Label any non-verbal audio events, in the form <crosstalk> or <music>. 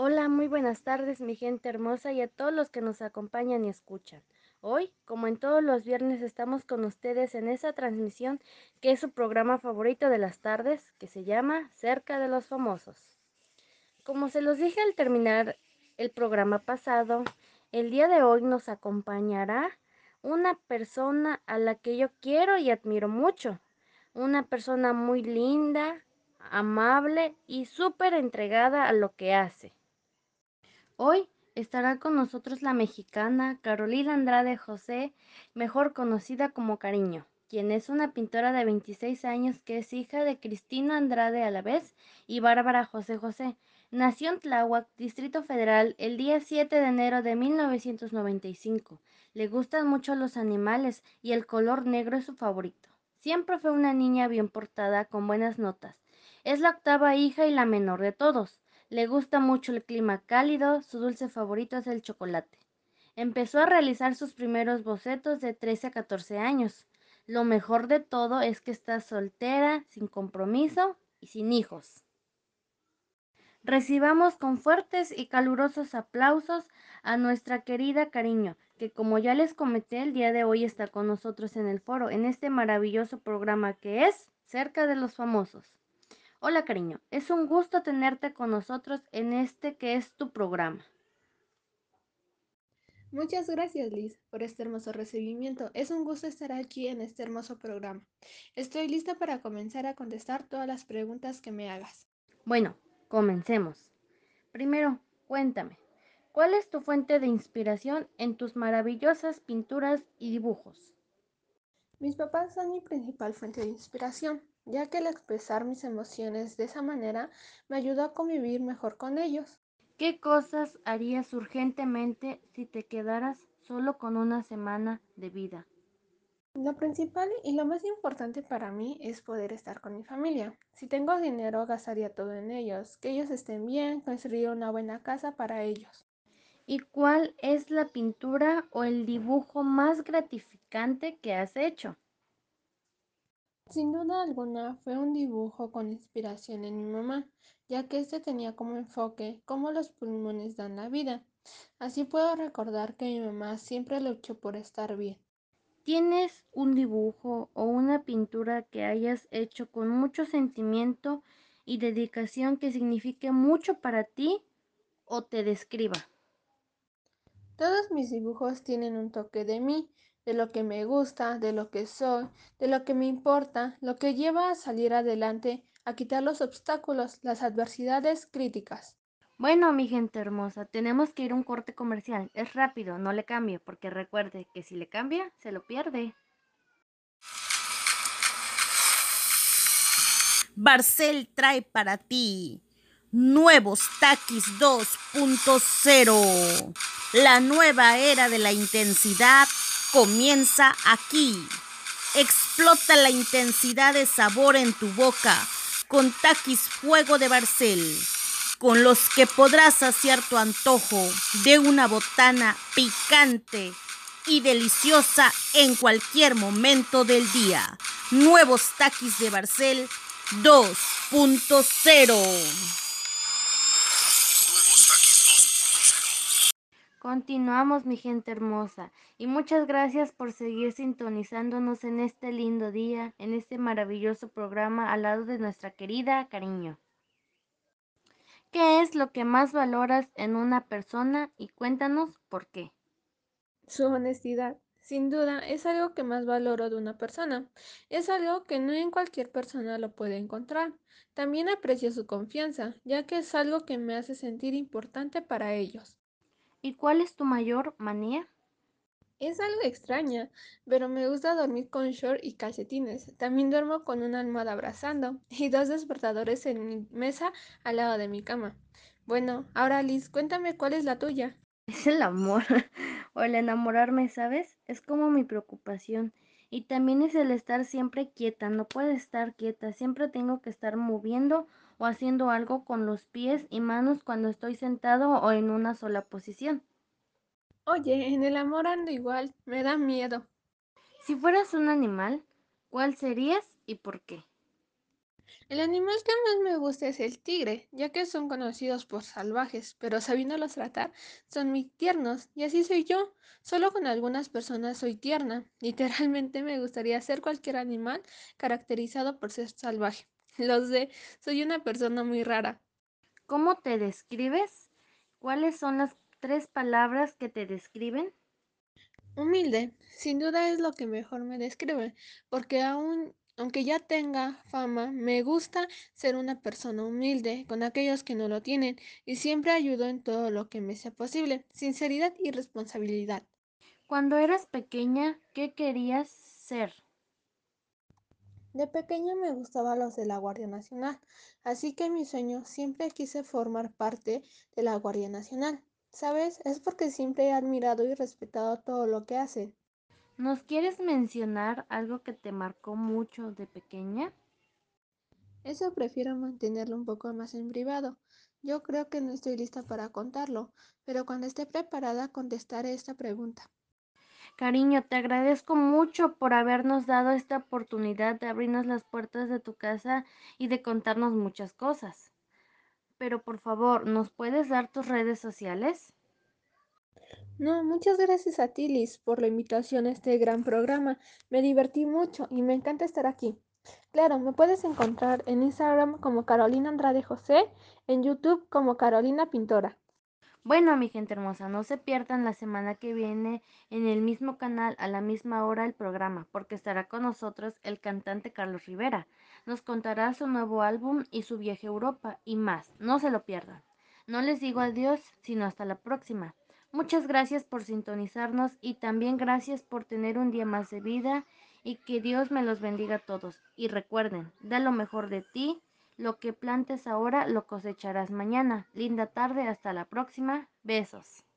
Hola, muy buenas tardes, mi gente hermosa y a todos los que nos acompañan y escuchan. Hoy, como en todos los viernes, estamos con ustedes en esa transmisión que es su programa favorito de las tardes, que se llama Cerca de los Famosos. Como se los dije al terminar el programa pasado, el día de hoy nos acompañará una persona a la que yo quiero y admiro mucho. Una persona muy linda, amable y súper entregada a lo que hace. Hoy estará con nosotros la mexicana Carolina Andrade José, mejor conocida como Cariño, quien es una pintora de 26 años que es hija de Cristina Andrade a la vez y Bárbara José José. Nació en Tláhuac, Distrito Federal, el día 7 de enero de 1995. Le gustan mucho los animales y el color negro es su favorito. Siempre fue una niña bien portada, con buenas notas. Es la octava hija y la menor de todos. Le gusta mucho el clima cálido, su dulce favorito es el chocolate. Empezó a realizar sus primeros bocetos de 13 a 14 años. Lo mejor de todo es que está soltera, sin compromiso y sin hijos. Recibamos con fuertes y calurosos aplausos a nuestra querida Cariño, que como ya les comenté el día de hoy está con nosotros en el foro, en este maravilloso programa que es Cerca de los Famosos. Hola cariño, es un gusto tenerte con nosotros en este que es tu programa. Muchas gracias Liz por este hermoso recibimiento. Es un gusto estar aquí en este hermoso programa. Estoy lista para comenzar a contestar todas las preguntas que me hagas. Bueno, comencemos. Primero, cuéntame, ¿cuál es tu fuente de inspiración en tus maravillosas pinturas y dibujos? Mis papás son mi principal fuente de inspiración ya que el expresar mis emociones de esa manera me ayudó a convivir mejor con ellos. ¿Qué cosas harías urgentemente si te quedaras solo con una semana de vida? Lo principal y lo más importante para mí es poder estar con mi familia. Si tengo dinero, gastaría todo en ellos, que ellos estén bien, construir una buena casa para ellos. ¿Y cuál es la pintura o el dibujo más gratificante que has hecho? Sin duda alguna fue un dibujo con inspiración en mi mamá, ya que este tenía como enfoque cómo los pulmones dan la vida. Así puedo recordar que mi mamá siempre luchó por estar bien. ¿Tienes un dibujo o una pintura que hayas hecho con mucho sentimiento y dedicación que signifique mucho para ti o te describa? Todos mis dibujos tienen un toque de mí, de lo que me gusta, de lo que soy, de lo que me importa, lo que lleva a salir adelante, a quitar los obstáculos, las adversidades críticas. Bueno, mi gente hermosa, tenemos que ir a un corte comercial. Es rápido, no le cambie, porque recuerde que si le cambia, se lo pierde. Barcel trae para ti nuevos Takis 2.0. La nueva era de la intensidad comienza aquí. Explota la intensidad de sabor en tu boca con taquis fuego de Barcel, con los que podrás saciar tu antojo de una botana picante y deliciosa en cualquier momento del día. Nuevos taquis de Barcel 2.0. Continuamos, mi gente hermosa, y muchas gracias por seguir sintonizándonos en este lindo día, en este maravilloso programa al lado de nuestra querida cariño. ¿Qué es lo que más valoras en una persona y cuéntanos por qué? Su honestidad. Sin duda, es algo que más valoro de una persona. Es algo que no en cualquier persona lo puede encontrar. También aprecio su confianza, ya que es algo que me hace sentir importante para ellos. ¿Y cuál es tu mayor manía? Es algo extraña, pero me gusta dormir con short y calcetines. También duermo con una almohada abrazando <laughs> y dos despertadores en mi mesa al lado de mi cama. Bueno, ahora Liz, cuéntame cuál es la tuya. Es el amor <laughs> o el enamorarme, ¿sabes? Es como mi preocupación. Y también es el estar siempre quieta, no puedo estar quieta, siempre tengo que estar moviendo o haciendo algo con los pies y manos cuando estoy sentado o en una sola posición. Oye, en el amor ando igual, me da miedo. Si fueras un animal, ¿cuál serías y por qué? El animal que más me gusta es el tigre, ya que son conocidos por salvajes, pero sabiéndolos tratar, son muy tiernos, y así soy yo. Solo con algunas personas soy tierna. <laughs> Literalmente me gustaría ser cualquier animal caracterizado por ser salvaje. <laughs> Lo sé, soy una persona muy rara. ¿Cómo te describes? ¿Cuáles son las tres palabras que te describen? Humilde, sin duda es lo que mejor me describe, porque aún aunque ya tenga fama, me gusta ser una persona humilde con aquellos que no lo tienen y siempre ayudo en todo lo que me sea posible, sinceridad y responsabilidad. Cuando eras pequeña, ¿qué querías ser? De pequeña me gustaban los de la Guardia Nacional, así que mi sueño siempre quise formar parte de la Guardia Nacional. ¿Sabes? Es porque siempre he admirado y respetado todo lo que hacen. ¿Nos quieres mencionar algo que te marcó mucho de pequeña? Eso prefiero mantenerlo un poco más en privado. Yo creo que no estoy lista para contarlo, pero cuando esté preparada contestaré esta pregunta. Cariño, te agradezco mucho por habernos dado esta oportunidad de abrirnos las puertas de tu casa y de contarnos muchas cosas. Pero por favor, ¿nos puedes dar tus redes sociales? No, muchas gracias a ti, Liz, por la invitación a este gran programa. Me divertí mucho y me encanta estar aquí. Claro, me puedes encontrar en Instagram como Carolina Andrade José, en YouTube como Carolina Pintora. Bueno, mi gente hermosa, no se pierdan la semana que viene en el mismo canal a la misma hora el programa, porque estará con nosotros el cantante Carlos Rivera. Nos contará su nuevo álbum y su viaje a Europa y más. No se lo pierdan. No les digo adiós, sino hasta la próxima. Muchas gracias por sintonizarnos y también gracias por tener un día más de vida y que Dios me los bendiga a todos. Y recuerden, da lo mejor de ti, lo que plantes ahora lo cosecharás mañana. Linda tarde, hasta la próxima. Besos.